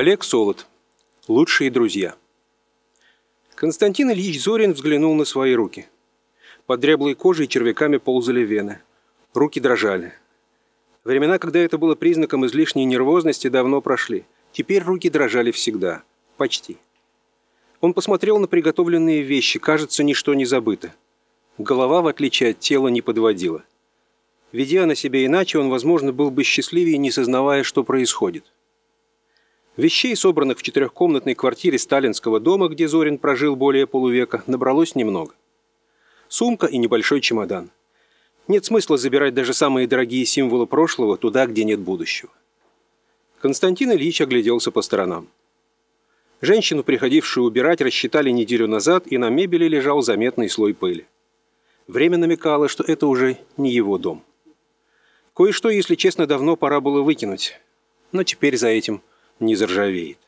Олег Солод. Лучшие друзья. Константин Ильич Зорин взглянул на свои руки. Под дряблой кожей червяками ползали вены. Руки дрожали. Времена, когда это было признаком излишней нервозности, давно прошли. Теперь руки дрожали всегда. Почти. Он посмотрел на приготовленные вещи. Кажется, ничто не забыто. Голова, в отличие от тела, не подводила. Ведя на себя иначе, он, возможно, был бы счастливее, не сознавая, что происходит. Вещей, собранных в четырехкомнатной квартире сталинского дома, где Зорин прожил более полувека, набралось немного. Сумка и небольшой чемодан. Нет смысла забирать даже самые дорогие символы прошлого туда, где нет будущего. Константин Ильич огляделся по сторонам. Женщину, приходившую убирать, рассчитали неделю назад, и на мебели лежал заметный слой пыли. Время намекало, что это уже не его дом. Кое-что, если честно, давно пора было выкинуть. Но теперь за этим не заржавеет.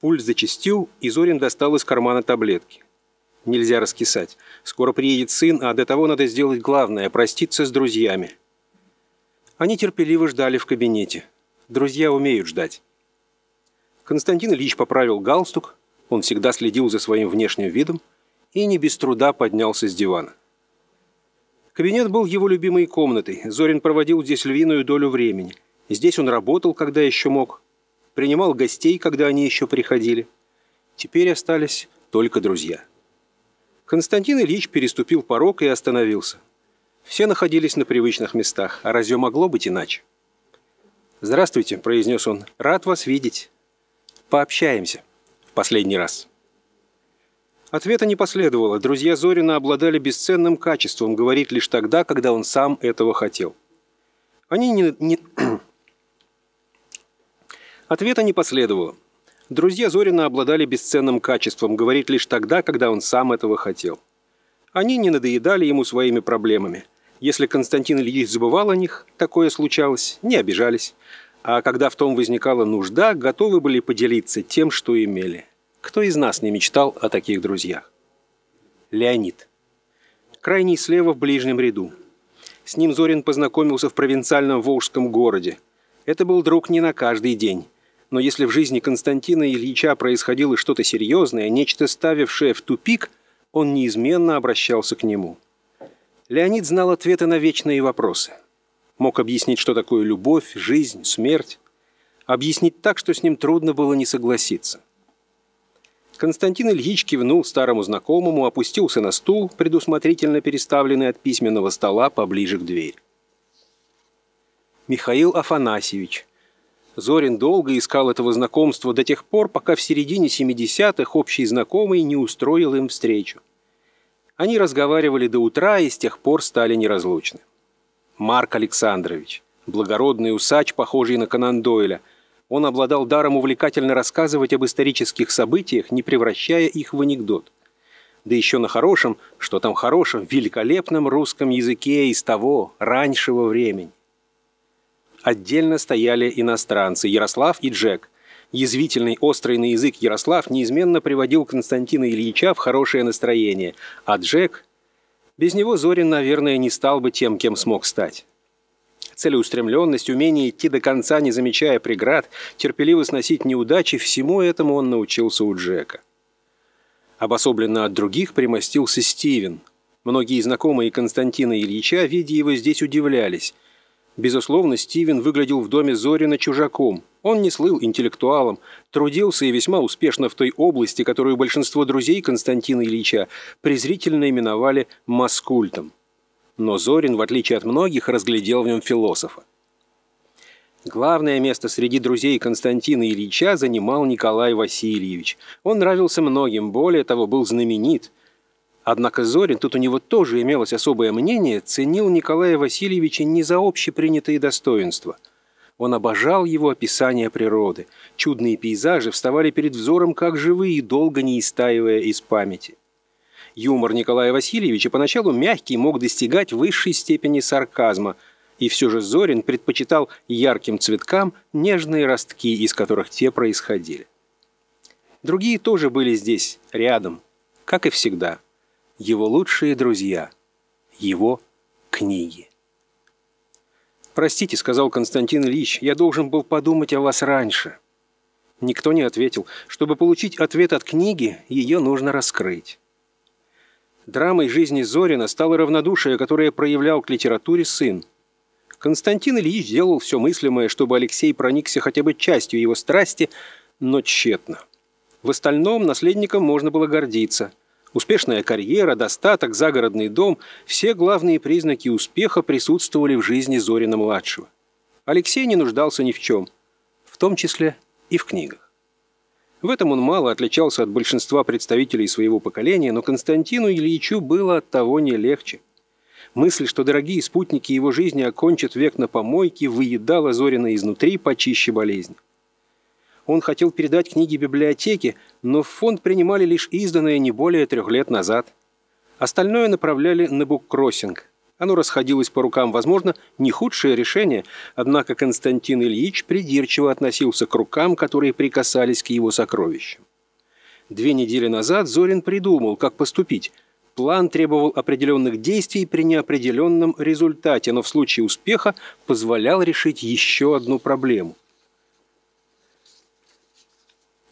Пульс зачастил, и Зорин достал из кармана таблетки. Нельзя раскисать. Скоро приедет сын, а до того надо сделать главное – проститься с друзьями. Они терпеливо ждали в кабинете. Друзья умеют ждать. Константин Ильич поправил галстук, он всегда следил за своим внешним видом и не без труда поднялся с дивана. Кабинет был его любимой комнатой. Зорин проводил здесь львиную долю времени. Здесь он работал, когда еще мог, принимал гостей, когда они еще приходили. Теперь остались только друзья. Константин Ильич переступил порог и остановился. Все находились на привычных местах, а разве могло быть иначе? «Здравствуйте», – произнес он, – «рад вас видеть. Пообщаемся. В последний раз». Ответа не последовало. Друзья Зорина обладали бесценным качеством говорить лишь тогда, когда он сам этого хотел. Они не, не, Ответа не последовало. Друзья Зорина обладали бесценным качеством говорить лишь тогда, когда он сам этого хотел. Они не надоедали ему своими проблемами. Если Константин Ильич забывал о них, такое случалось, не обижались. А когда в том возникала нужда, готовы были поделиться тем, что имели. Кто из нас не мечтал о таких друзьях? Леонид. Крайний слева в ближнем ряду. С ним Зорин познакомился в провинциальном волжском городе. Это был друг не на каждый день но если в жизни Константина Ильича происходило что-то серьезное, нечто ставившее в тупик, он неизменно обращался к нему. Леонид знал ответы на вечные вопросы. Мог объяснить, что такое любовь, жизнь, смерть. Объяснить так, что с ним трудно было не согласиться. Константин Ильич кивнул старому знакомому, опустился на стул, предусмотрительно переставленный от письменного стола поближе к двери. Михаил Афанасьевич, Зорин долго искал этого знакомства до тех пор, пока в середине 70-х общий знакомый не устроил им встречу. Они разговаривали до утра и с тех пор стали неразлучны. Марк Александрович, благородный усач, похожий на Конан Дойля, он обладал даром увлекательно рассказывать об исторических событиях, не превращая их в анекдот. Да еще на хорошем, что там хорошем, великолепном русском языке из того, раньшего времени. Отдельно стояли иностранцы Ярослав и Джек. Язвительный, острый на язык Ярослав неизменно приводил Константина Ильича в хорошее настроение, а Джек... Без него Зорин, наверное, не стал бы тем, кем смог стать. Целеустремленность, умение идти до конца, не замечая преград, терпеливо сносить неудачи – всему этому он научился у Джека. Обособленно от других примостился Стивен. Многие знакомые Константина Ильича, видя его здесь, удивлялись – Безусловно, Стивен выглядел в доме Зорина чужаком. Он не слыл интеллектуалом, трудился и весьма успешно в той области, которую большинство друзей Константина Ильича презрительно именовали «маскультом». Но Зорин, в отличие от многих, разглядел в нем философа. Главное место среди друзей Константина Ильича занимал Николай Васильевич. Он нравился многим, более того, был знаменит. Однако Зорин, тут у него тоже имелось особое мнение, ценил Николая Васильевича не за общепринятые достоинства. Он обожал его описание природы. Чудные пейзажи вставали перед взором как живые, долго не истаивая из памяти. Юмор Николая Васильевича поначалу мягкий мог достигать высшей степени сарказма, и все же Зорин предпочитал ярким цветкам нежные ростки, из которых те происходили. Другие тоже были здесь, рядом, как и всегда – его лучшие друзья, его книги. «Простите», — сказал Константин Ильич, — «я должен был подумать о вас раньше». Никто не ответил. Чтобы получить ответ от книги, ее нужно раскрыть. Драмой жизни Зорина стало равнодушие, которое проявлял к литературе сын. Константин Ильич делал все мыслимое, чтобы Алексей проникся хотя бы частью его страсти, но тщетно. В остальном наследником можно было гордиться. Успешная карьера, достаток, загородный дом – все главные признаки успеха присутствовали в жизни Зорина-младшего. Алексей не нуждался ни в чем, в том числе и в книгах. В этом он мало отличался от большинства представителей своего поколения, но Константину Ильичу было от того не легче. Мысль, что дорогие спутники его жизни окончат век на помойке, выедала Зорина изнутри почище болезни. Он хотел передать книги библиотеке, но в фонд принимали лишь изданные не более трех лет назад. Остальное направляли на буккроссинг. Оно расходилось по рукам, возможно, не худшее решение, однако Константин Ильич придирчиво относился к рукам, которые прикасались к его сокровищам. Две недели назад Зорин придумал, как поступить. План требовал определенных действий при неопределенном результате, но в случае успеха позволял решить еще одну проблему –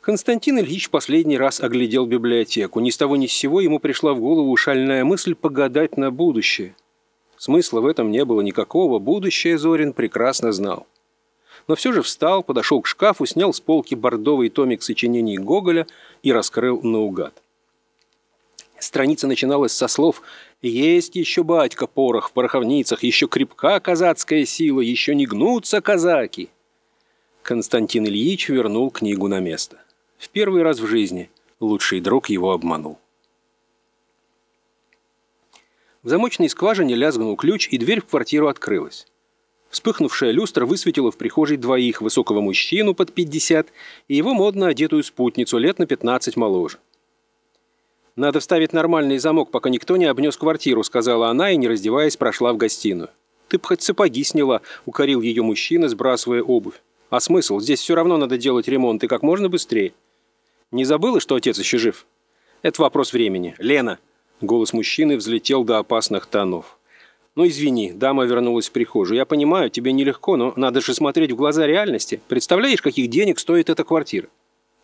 Константин Ильич последний раз оглядел библиотеку. Ни с того ни с сего ему пришла в голову шальная мысль погадать на будущее. Смысла в этом не было никакого, будущее Зорин прекрасно знал. Но все же встал, подошел к шкафу, снял с полки бордовый томик сочинений Гоголя и раскрыл наугад. Страница начиналась со слов «Есть еще батька порох в пороховницах, еще крепка казацкая сила, еще не гнутся казаки». Константин Ильич вернул книгу на место. В первый раз в жизни лучший друг его обманул. В замочной скважине лязгнул ключ, и дверь в квартиру открылась. Вспыхнувшая люстра высветила в прихожей двоих, высокого мужчину под 50 и его модно одетую спутницу лет на 15 моложе. «Надо вставить нормальный замок, пока никто не обнес квартиру», сказала она и, не раздеваясь, прошла в гостиную. «Ты б хоть сапоги сняла», — укорил ее мужчина, сбрасывая обувь. «А смысл? Здесь все равно надо делать ремонт, и как можно быстрее». Не забыла, что отец еще жив? Это вопрос времени. Лена!» Голос мужчины взлетел до опасных тонов. «Ну, извини, дама вернулась в прихожую. Я понимаю, тебе нелегко, но надо же смотреть в глаза реальности. Представляешь, каких денег стоит эта квартира?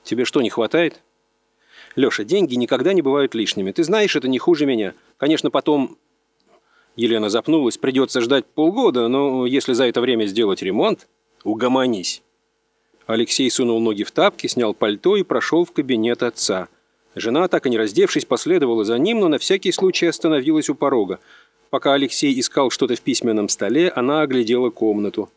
Тебе что, не хватает?» «Леша, деньги никогда не бывают лишними. Ты знаешь, это не хуже меня. Конечно, потом...» Елена запнулась. «Придется ждать полгода, но если за это время сделать ремонт...» «Угомонись!» Алексей сунул ноги в тапки, снял пальто и прошел в кабинет отца. Жена, так и не раздевшись, последовала за ним, но на всякий случай остановилась у порога. Пока Алексей искал что-то в письменном столе, она оглядела комнату.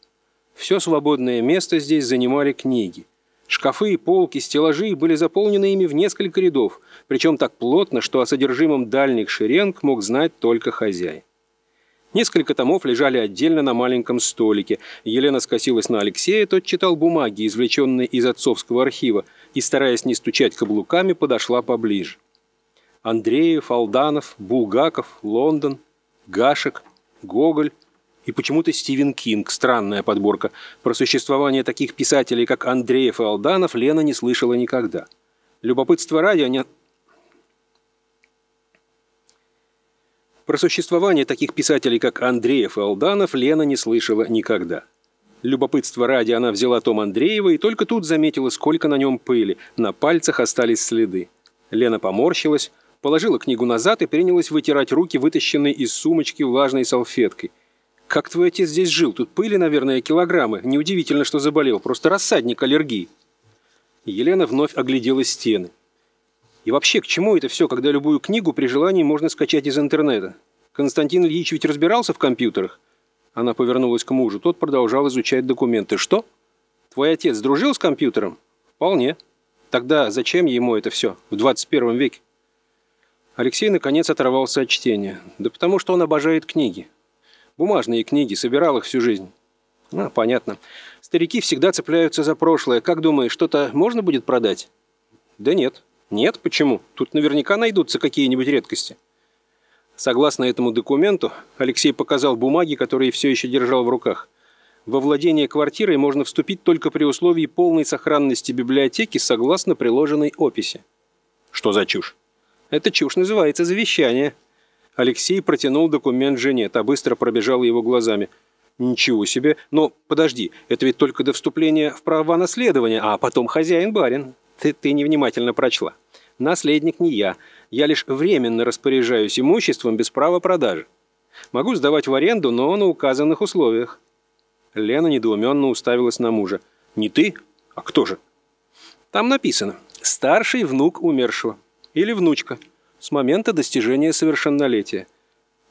Все свободное место здесь занимали книги. Шкафы полки, стеллажи были заполнены ими в несколько рядов, причем так плотно, что о содержимом дальних шеренг мог знать только хозяин. Несколько томов лежали отдельно на маленьком столике. Елена скосилась на Алексея, тот читал бумаги, извлеченные из отцовского архива, и, стараясь не стучать каблуками, подошла поближе. Андреев, Алданов, Булгаков, Лондон, Гашек, Гоголь и почему-то Стивен Кинг. Странная подборка. Про существование таких писателей, как Андреев и Алданов, Лена не слышала никогда. Любопытство ради они Про существование таких писателей, как Андреев и Алданов, Лена не слышала никогда. Любопытство ради она взяла том Андреева и только тут заметила, сколько на нем пыли. На пальцах остались следы. Лена поморщилась, положила книгу назад и принялась вытирать руки, вытащенной из сумочки влажной салфеткой. «Как твой отец здесь жил? Тут пыли, наверное, килограммы. Неудивительно, что заболел. Просто рассадник аллергии». Елена вновь оглядела стены. И вообще, к чему это все, когда любую книгу при желании можно скачать из интернета? Константин Ильич ведь разбирался в компьютерах. Она повернулась к мужу. Тот продолжал изучать документы. Что? Твой отец дружил с компьютером? Вполне. Тогда зачем ему это все в 21 веке? Алексей наконец оторвался от чтения. Да потому что он обожает книги. Бумажные книги, собирал их всю жизнь. А, понятно. Старики всегда цепляются за прошлое. Как думаешь, что-то можно будет продать? Да нет. Нет, почему? Тут наверняка найдутся какие-нибудь редкости. Согласно этому документу, Алексей показал бумаги, которые все еще держал в руках. Во владение квартирой можно вступить только при условии полной сохранности библиотеки согласно приложенной описи. Что за чушь? Эта чушь называется завещание. Алексей протянул документ жене, та быстро пробежала его глазами. Ничего себе. Но подожди, это ведь только до вступления в права наследования, а потом хозяин-барин. Ты, ты невнимательно прочла. Наследник не я. Я лишь временно распоряжаюсь имуществом без права продажи. Могу сдавать в аренду, но на указанных условиях. Лена недоуменно уставилась на мужа. «Не ты? А кто же?» «Там написано. Старший внук умершего. Или внучка. С момента достижения совершеннолетия».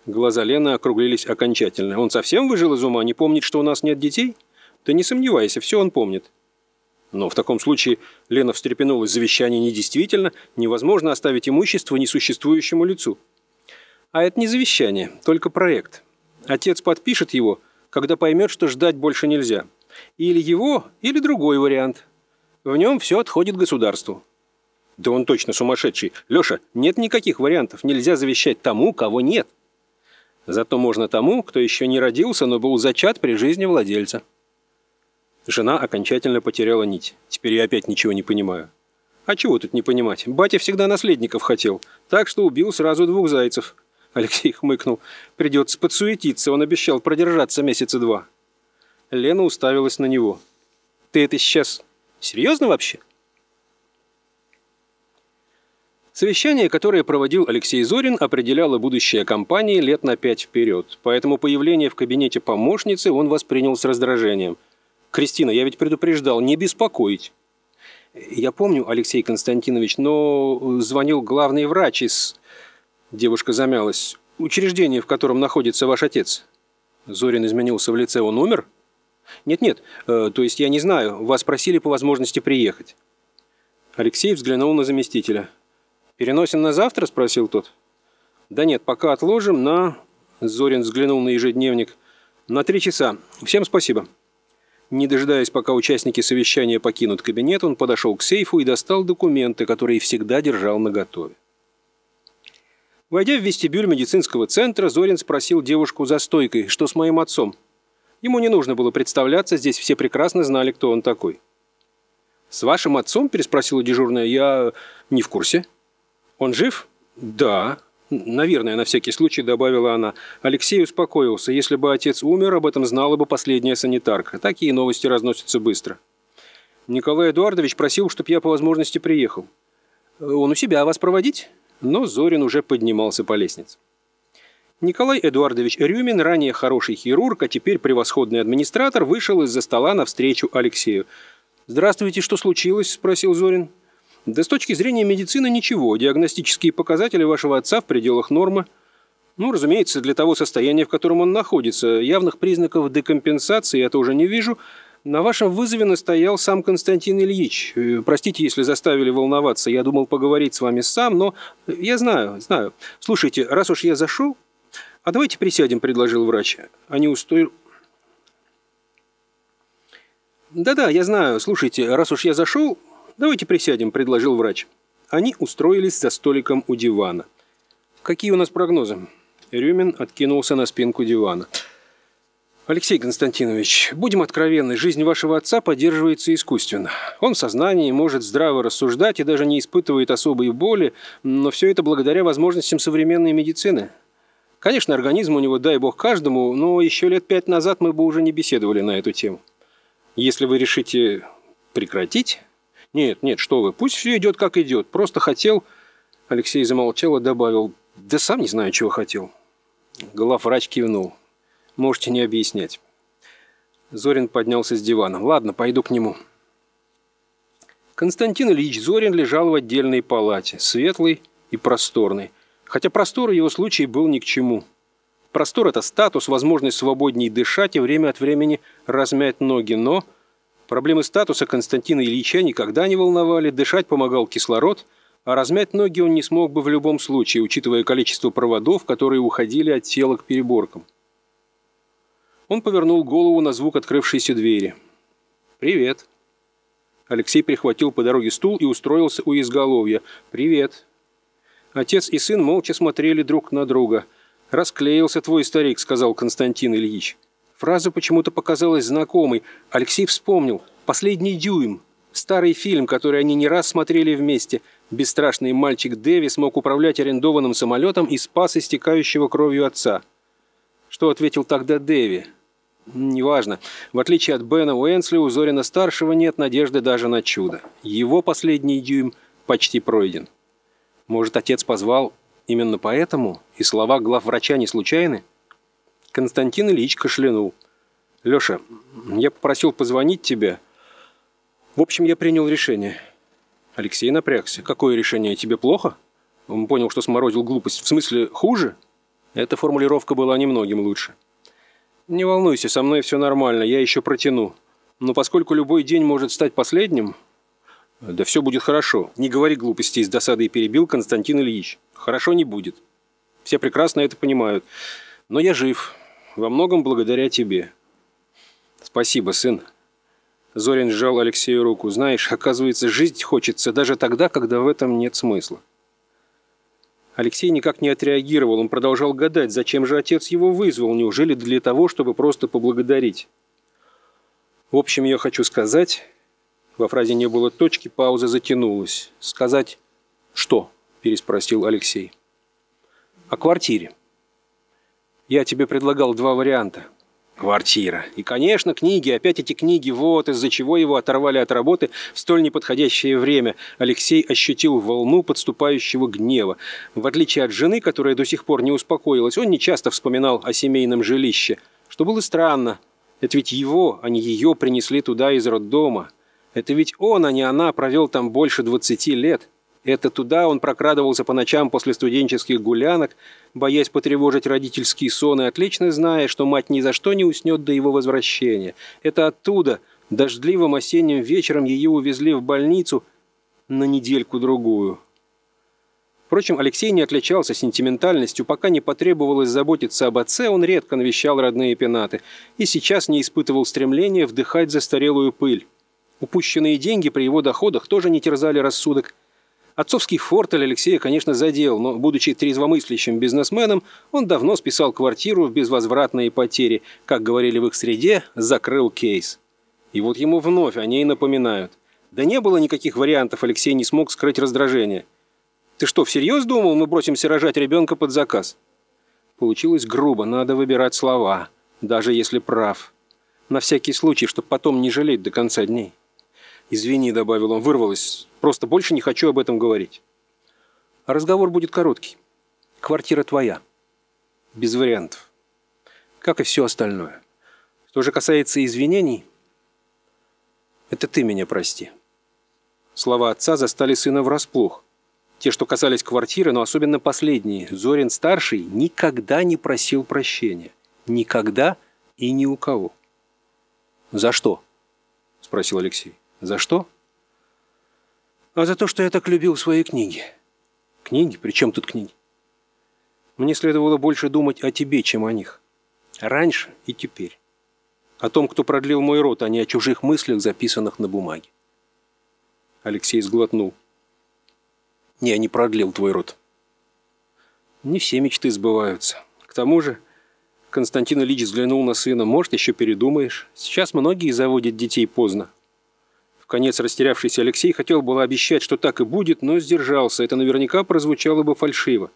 Глаза Лены округлились окончательно. «Он совсем выжил из ума? Не помнит, что у нас нет детей?» «Ты не сомневайся, все он помнит». Но в таком случае Лена встрепенулась. Завещание недействительно, невозможно оставить имущество несуществующему лицу. А это не завещание, только проект. Отец подпишет его, когда поймет, что ждать больше нельзя. Или его, или другой вариант. В нем все отходит государству. Да он точно сумасшедший. Леша, нет никаких вариантов. Нельзя завещать тому, кого нет. Зато можно тому, кто еще не родился, но был зачат при жизни владельца. Жена окончательно потеряла нить. Теперь я опять ничего не понимаю. А чего тут не понимать? Батя всегда наследников хотел, так что убил сразу двух зайцев. Алексей хмыкнул. Придется подсуетиться, он обещал продержаться месяца два. Лена уставилась на него. Ты это сейчас серьезно вообще? Совещание, которое проводил Алексей Зорин, определяло будущее компании лет на пять вперед, поэтому появление в кабинете помощницы он воспринял с раздражением – Кристина, я ведь предупреждал, не беспокоить. Я помню, Алексей Константинович, но звонил главный врач из... Девушка замялась. Учреждение, в котором находится ваш отец. Зорин изменился в лице, он умер? Нет-нет, э, то есть я не знаю, вас просили по возможности приехать. Алексей взглянул на заместителя. «Переносим на завтра?» – спросил тот. «Да нет, пока отложим на...» Зорин взглянул на ежедневник. «На три часа. Всем спасибо». Не дожидаясь, пока участники совещания покинут кабинет, он подошел к сейфу и достал документы, которые всегда держал наготове. Войдя в вестибюль медицинского центра, Зорин спросил девушку за стойкой, что с моим отцом. Ему не нужно было представляться, здесь все прекрасно знали, кто он такой. «С вашим отцом?» – переспросила дежурная. «Я не в курсе». «Он жив?» «Да». Наверное, на всякий случай добавила она. Алексей успокоился. Если бы отец умер, об этом знала бы последняя санитарка. Такие новости разносятся быстро. Николай Эдуардович просил, чтобы я по возможности приехал. Он у себя вас проводить? Но Зорин уже поднимался по лестнице. Николай Эдуардович Рюмин, ранее хороший хирург, а теперь превосходный администратор, вышел из-за стола навстречу Алексею. «Здравствуйте, что случилось?» – спросил Зорин. Да с точки зрения медицины ничего. Диагностические показатели вашего отца в пределах нормы. Ну, разумеется, для того состояния, в котором он находится. Явных признаков декомпенсации я тоже не вижу. На вашем вызове настоял сам Константин Ильич. Э, простите, если заставили волноваться. Я думал поговорить с вами сам, но я знаю, знаю. Слушайте, раз уж я зашел... А давайте присядем, предложил врач. Они устою... Да-да, я знаю. Слушайте, раз уж я зашел, «Давайте присядем», – предложил врач. Они устроились за столиком у дивана. «Какие у нас прогнозы?» Рюмин откинулся на спинку дивана. «Алексей Константинович, будем откровенны, жизнь вашего отца поддерживается искусственно. Он в сознании может здраво рассуждать и даже не испытывает особой боли, но все это благодаря возможностям современной медицины. Конечно, организм у него, дай бог каждому, но еще лет пять назад мы бы уже не беседовали на эту тему. Если вы решите прекратить, «Нет, нет, что вы, пусть все идет как идет. Просто хотел...» Алексей замолчал и добавил. «Да сам не знаю, чего хотел». Главврач кивнул. «Можете не объяснять». Зорин поднялся с дивана. «Ладно, пойду к нему». Константин Ильич Зорин лежал в отдельной палате, светлый и просторный. Хотя простор в его случае был ни к чему. Простор – это статус, возможность свободней дышать и время от времени размять ноги, но Проблемы статуса Константина Ильича никогда не волновали, дышать помогал кислород, а размять ноги он не смог бы в любом случае, учитывая количество проводов, которые уходили от тела к переборкам. Он повернул голову на звук открывшейся двери. «Привет». Алексей прихватил по дороге стул и устроился у изголовья. «Привет». Отец и сын молча смотрели друг на друга. «Расклеился твой старик», — сказал Константин Ильич. Фраза почему-то показалась знакомой. Алексей вспомнил. «Последний дюйм». Старый фильм, который они не раз смотрели вместе. Бесстрашный мальчик Дэви смог управлять арендованным самолетом и спас истекающего кровью отца. Что ответил тогда Дэви? Неважно. В отличие от Бена Уэнсли, у Зорина-старшего нет надежды даже на чудо. Его последний дюйм почти пройден. Может, отец позвал именно поэтому? И слова главврача не случайны? Константин Ильич кашлянул. «Леша, я попросил позвонить тебе. В общем, я принял решение». Алексей напрягся. «Какое решение? Тебе плохо?» Он понял, что сморозил глупость. «В смысле, хуже?» Эта формулировка была немногим лучше. «Не волнуйся, со мной все нормально, я еще протяну. Но поскольку любой день может стать последним...» «Да все будет хорошо. Не говори глупостей с досадой перебил Константин Ильич. Хорошо не будет. Все прекрасно это понимают. Но я жив. Во многом благодаря тебе». «Спасибо, сын». Зорин сжал Алексею руку. «Знаешь, оказывается, жить хочется даже тогда, когда в этом нет смысла». Алексей никак не отреагировал, он продолжал гадать, зачем же отец его вызвал, неужели для того, чтобы просто поблагодарить. В общем, я хочу сказать... Во фразе не было точки, пауза затянулась. «Сказать что?» – переспросил Алексей. «О квартире. Я тебе предлагал два варианта. Квартира. И, конечно, книги. Опять эти книги. Вот из-за чего его оторвали от работы в столь неподходящее время. Алексей ощутил волну подступающего гнева. В отличие от жены, которая до сих пор не успокоилась, он не часто вспоминал о семейном жилище. Что было странно. Это ведь его, а не ее, принесли туда из роддома. Это ведь он, а не она, провел там больше 20 лет. Это туда он прокрадывался по ночам после студенческих гулянок, боясь потревожить родительский сон и отлично зная, что мать ни за что не уснет до его возвращения. Это оттуда, дождливым осенним вечером ее увезли в больницу на недельку-другую. Впрочем, Алексей не отличался сентиментальностью, пока не потребовалось заботиться об отце, он редко навещал родные пенаты и сейчас не испытывал стремления вдыхать застарелую пыль. Упущенные деньги при его доходах тоже не терзали рассудок. Отцовский фортель Алексея, конечно, задел, но, будучи трезвомыслящим бизнесменом, он давно списал квартиру в безвозвратные потери, как говорили в их среде, закрыл кейс. И вот ему вновь о ней напоминают. Да не было никаких вариантов, Алексей не смог скрыть раздражение. «Ты что, всерьез думал, мы бросимся рожать ребенка под заказ?» Получилось грубо, надо выбирать слова, даже если прав. На всякий случай, чтобы потом не жалеть до конца дней. «Извини», — добавил он, — вырвалось. «Просто больше не хочу об этом говорить». Разговор будет короткий. Квартира твоя. Без вариантов. Как и все остальное. Что же касается извинений, это ты меня прости. Слова отца застали сына врасплох. Те, что касались квартиры, но особенно последние. Зорин-старший никогда не просил прощения. Никогда и ни у кого. «За что?» – спросил Алексей. За что? А за то, что я так любил свои книги. Книги? При чем тут книги? Мне следовало больше думать о тебе, чем о них. Раньше и теперь. О том, кто продлил мой рот, а не о чужих мыслях, записанных на бумаге. Алексей сглотнул. Я не продлил твой рот. Не все мечты сбываются. К тому же, Константин Ильич взглянул на сына. Может, еще передумаешь. Сейчас многие заводят детей поздно. Конец растерявшийся Алексей хотел было обещать, что так и будет, но сдержался. Это наверняка прозвучало бы фальшиво.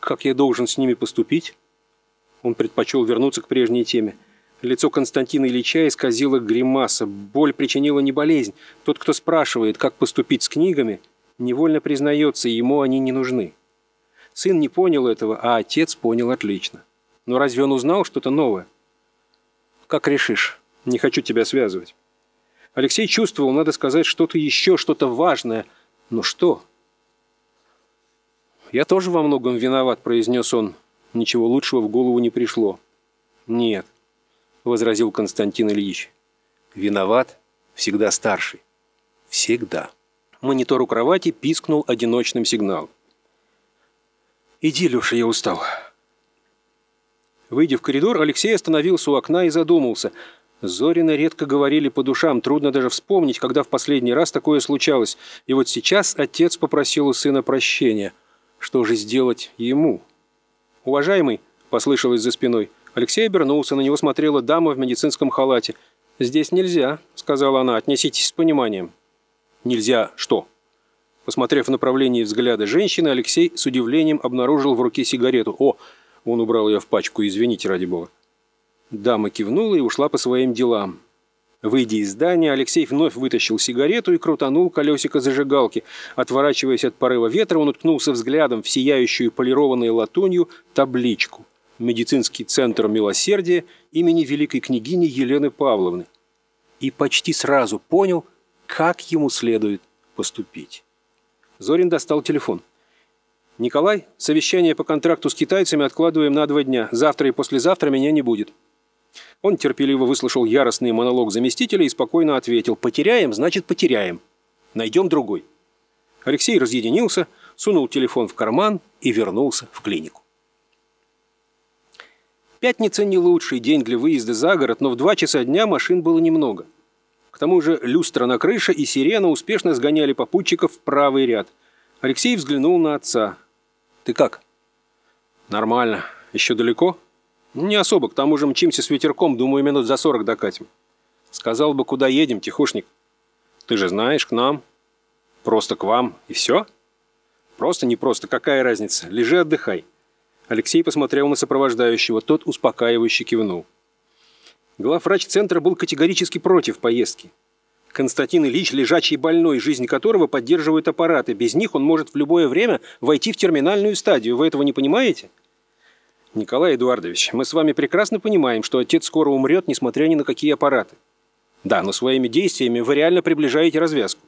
«Как я должен с ними поступить?» Он предпочел вернуться к прежней теме. Лицо Константина Ильича исказило гримаса. Боль причинила не болезнь. Тот, кто спрашивает, как поступить с книгами, невольно признается, ему они не нужны. Сын не понял этого, а отец понял отлично. Но разве он узнал что-то новое? «Как решишь. Не хочу тебя связывать». Алексей чувствовал, надо сказать, что-то еще, что-то важное. Но что? «Я тоже во многом виноват», — произнес он. Ничего лучшего в голову не пришло. «Нет», — возразил Константин Ильич. «Виноват всегда старший. Всегда». Монитор у кровати пискнул одиночным сигналом. «Иди, Леша, я устал». Выйдя в коридор, Алексей остановился у окна и задумался — Зорины редко говорили по душам, трудно даже вспомнить, когда в последний раз такое случалось. И вот сейчас отец попросил у сына прощения. Что же сделать ему? «Уважаемый», — послышалось за спиной, Алексей обернулся, на него смотрела дама в медицинском халате. «Здесь нельзя», — сказала она, — «отнеситесь с пониманием». «Нельзя что?» Посмотрев в направлении взгляда женщины, Алексей с удивлением обнаружил в руке сигарету. «О!» — он убрал ее в пачку, извините, ради бога. Дама кивнула и ушла по своим делам. Выйдя из здания, Алексей вновь вытащил сигарету и крутанул колесико зажигалки. Отворачиваясь от порыва ветра, он уткнулся взглядом в сияющую полированной латунью табличку «Медицинский центр милосердия имени великой княгини Елены Павловны». И почти сразу понял, как ему следует поступить. Зорин достал телефон. «Николай, совещание по контракту с китайцами откладываем на два дня. Завтра и послезавтра меня не будет». Он терпеливо выслушал яростный монолог заместителя и спокойно ответил «Потеряем, значит потеряем. Найдем другой». Алексей разъединился, сунул телефон в карман и вернулся в клинику. Пятница не лучший день для выезда за город, но в два часа дня машин было немного. К тому же люстра на крыше и сирена успешно сгоняли попутчиков в правый ряд. Алексей взглянул на отца. «Ты как?» «Нормально. Еще далеко?» «Не особо, к тому же мчимся с ветерком, думаю, минут за сорок докатим». «Сказал бы, куда едем, тихушник?» «Ты же знаешь, к нам». «Просто к вам, и все?» «Просто, не просто, какая разница? Лежи, отдыхай». Алексей посмотрел на сопровождающего, тот успокаивающе кивнул. Главврач центра был категорически против поездки. Константин Ильич, лежачий больной, жизнь которого поддерживают аппараты. Без них он может в любое время войти в терминальную стадию. Вы этого не понимаете? Николай Эдуардович, мы с вами прекрасно понимаем, что отец скоро умрет, несмотря ни на какие аппараты. Да, но своими действиями вы реально приближаете развязку.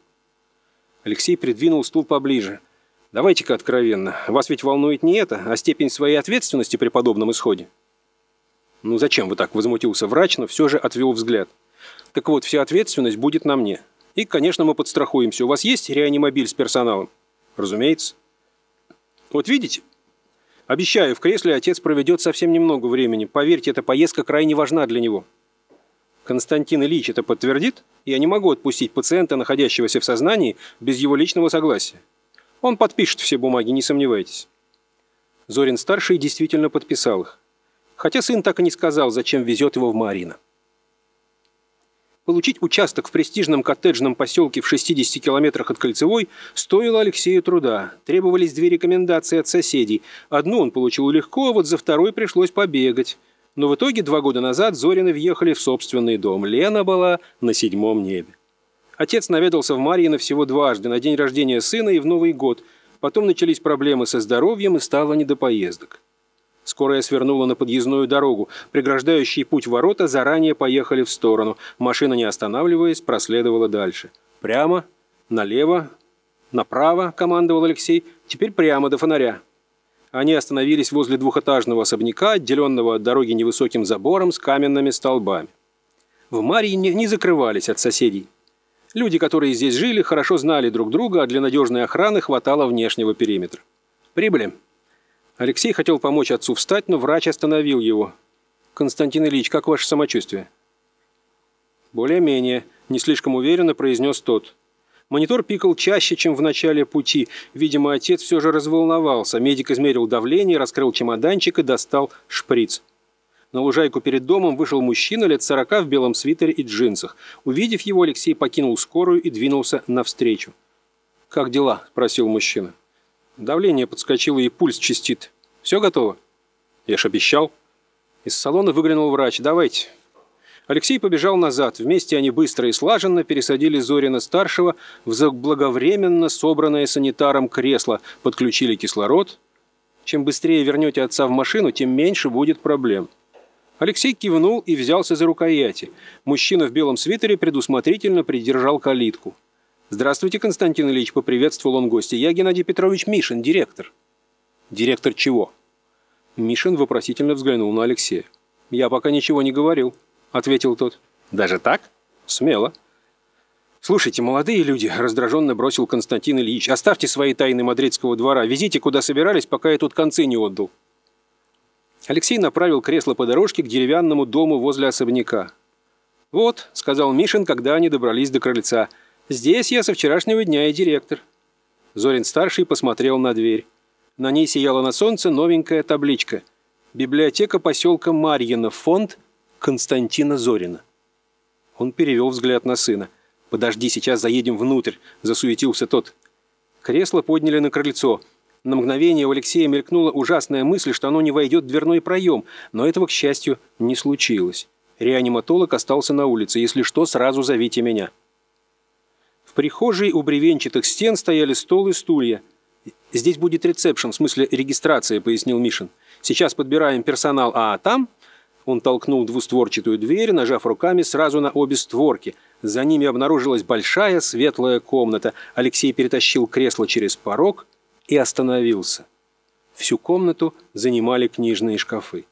Алексей придвинул стул поближе. Давайте-ка откровенно. Вас ведь волнует не это, а степень своей ответственности при подобном исходе. Ну зачем вы так, возмутился врач, но все же отвел взгляд. Так вот, вся ответственность будет на мне. И, конечно, мы подстрахуемся. У вас есть реанимобиль с персоналом? Разумеется. Вот видите, Обещаю, в кресле отец проведет совсем немного времени. Поверьте, эта поездка крайне важна для него. Константин Ильич это подтвердит? Я не могу отпустить пациента, находящегося в сознании, без его личного согласия. Он подпишет все бумаги, не сомневайтесь. Зорин-старший действительно подписал их. Хотя сын так и не сказал, зачем везет его в Марина. Получить участок в престижном коттеджном поселке в 60 километрах от Кольцевой стоило Алексею труда. Требовались две рекомендации от соседей. Одну он получил легко, а вот за второй пришлось побегать. Но в итоге два года назад Зорины въехали в собственный дом. Лена была на седьмом небе. Отец наведался в Марьино всего дважды, на день рождения сына и в Новый год. Потом начались проблемы со здоровьем и стало не до поездок. Скорая свернула на подъездную дорогу. Преграждающие путь ворота заранее поехали в сторону. Машина, не останавливаясь, проследовала дальше. «Прямо, налево, направо», — командовал Алексей. «Теперь прямо до фонаря». Они остановились возле двухэтажного особняка, отделенного от дороги невысоким забором с каменными столбами. В Марьине не закрывались от соседей. Люди, которые здесь жили, хорошо знали друг друга, а для надежной охраны хватало внешнего периметра. «Прибыли», Алексей хотел помочь отцу встать, но врач остановил его. «Константин Ильич, как ваше самочувствие?» «Более-менее», – не слишком уверенно произнес тот. Монитор пикал чаще, чем в начале пути. Видимо, отец все же разволновался. Медик измерил давление, раскрыл чемоданчик и достал шприц. На лужайку перед домом вышел мужчина лет сорока в белом свитере и джинсах. Увидев его, Алексей покинул скорую и двинулся навстречу. «Как дела?» – спросил мужчина. Давление подскочило и пульс чистит. Все готово? Я ж обещал. Из салона выглянул врач. Давайте. Алексей побежал назад. Вместе они быстро и слаженно пересадили Зорина-старшего в заблаговременно собранное санитаром кресло, подключили кислород. Чем быстрее вернете отца в машину, тем меньше будет проблем. Алексей кивнул и взялся за рукояти. Мужчина в белом свитере предусмотрительно придержал калитку. «Здравствуйте, Константин Ильич», — поприветствовал он гостя. «Я Геннадий Петрович Мишин, директор». «Директор чего?» Мишин вопросительно взглянул на Алексея. «Я пока ничего не говорил», — ответил тот. «Даже так? Смело». «Слушайте, молодые люди», — раздраженно бросил Константин Ильич, «оставьте свои тайны мадридского двора, везите, куда собирались, пока я тут концы не отдал». Алексей направил кресло по дорожке к деревянному дому возле особняка. «Вот», — сказал Мишин, когда они добрались до крыльца, — Здесь я со вчерашнего дня и директор». Зорин-старший посмотрел на дверь. На ней сияла на солнце новенькая табличка. «Библиотека поселка Марьино, фонд Константина Зорина». Он перевел взгляд на сына. «Подожди, сейчас заедем внутрь», – засуетился тот. Кресло подняли на крыльцо. На мгновение у Алексея мелькнула ужасная мысль, что оно не войдет в дверной проем, но этого, к счастью, не случилось. Реаниматолог остался на улице. Если что, сразу зовите меня. Прихожей у бревенчатых стен стояли стол и стулья. «Здесь будет ресепшн, в смысле регистрация», — пояснил Мишин. «Сейчас подбираем персонал, а там...» Он толкнул двустворчатую дверь, нажав руками сразу на обе створки. За ними обнаружилась большая светлая комната. Алексей перетащил кресло через порог и остановился. Всю комнату занимали книжные шкафы.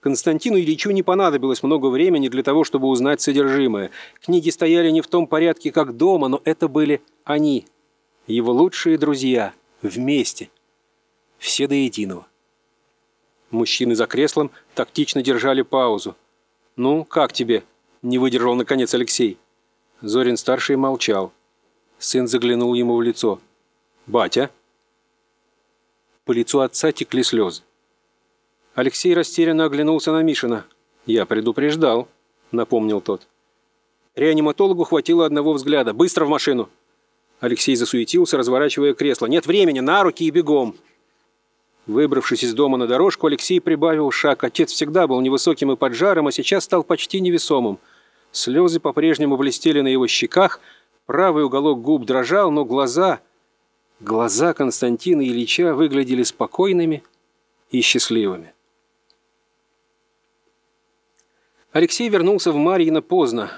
Константину Ильичу не понадобилось много времени для того, чтобы узнать содержимое. Книги стояли не в том порядке, как дома, но это были они, его лучшие друзья, вместе. Все до единого. Мужчины за креслом тактично держали паузу. «Ну, как тебе?» – не выдержал наконец Алексей. Зорин-старший молчал. Сын заглянул ему в лицо. «Батя?» По лицу отца текли слезы. Алексей растерянно оглянулся на Мишина. «Я предупреждал», — напомнил тот. Реаниматологу хватило одного взгляда. «Быстро в машину!» Алексей засуетился, разворачивая кресло. «Нет времени! На руки и бегом!» Выбравшись из дома на дорожку, Алексей прибавил шаг. Отец всегда был невысоким и поджаром, а сейчас стал почти невесомым. Слезы по-прежнему блестели на его щеках, правый уголок губ дрожал, но глаза... Глаза Константина Ильича выглядели спокойными и счастливыми. Алексей вернулся в Марьино поздно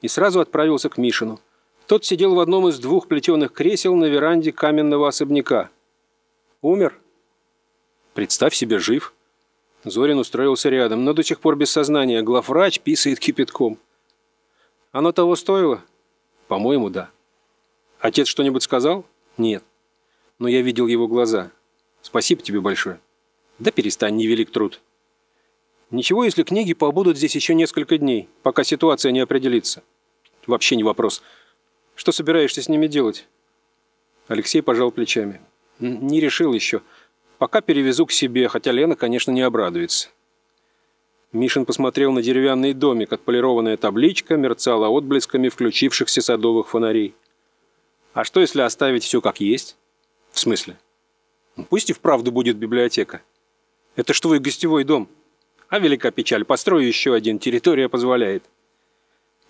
и сразу отправился к Мишину. Тот сидел в одном из двух плетеных кресел на веранде каменного особняка. «Умер?» «Представь себе, жив». Зорин устроился рядом, но до сих пор без сознания. Главврач писает кипятком. «Оно того стоило?» «По-моему, да». «Отец что-нибудь сказал?» «Нет» но я видел его глаза. Спасибо тебе большое. Да перестань, невелик труд. Ничего, если книги побудут здесь еще несколько дней, пока ситуация не определится. Вообще не вопрос. Что собираешься с ними делать? Алексей пожал плечами. Не решил еще. Пока перевезу к себе, хотя Лена, конечно, не обрадуется. Мишин посмотрел на деревянный домик, отполированная табличка мерцала отблесками включившихся садовых фонарей. А что, если оставить все как есть? В смысле? Пусть и вправду будет библиотека. Это ж твой гостевой дом. А велика печаль, построю еще один, территория позволяет.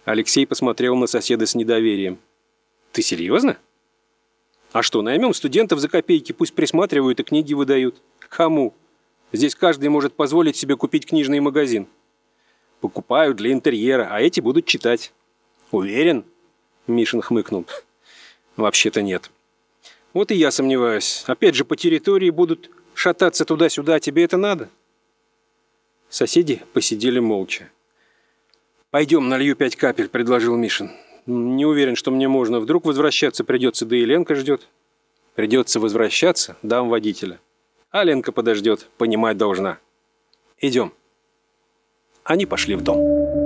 Алексей посмотрел на соседа с недоверием. Ты серьезно? А что, наймем студентов за копейки, пусть присматривают и книги выдают. Кому? Здесь каждый может позволить себе купить книжный магазин. Покупают для интерьера, а эти будут читать. Уверен? Мишин хмыкнул. Вообще-то нет. Вот и я сомневаюсь. Опять же, по территории будут шататься туда-сюда. Тебе это надо?» Соседи посидели молча. «Пойдем, налью пять капель», — предложил Мишин. «Не уверен, что мне можно. Вдруг возвращаться придется, да и Ленка ждет». «Придется возвращаться, дам водителя. А Ленка подождет, понимать должна. Идем». Они пошли в дом.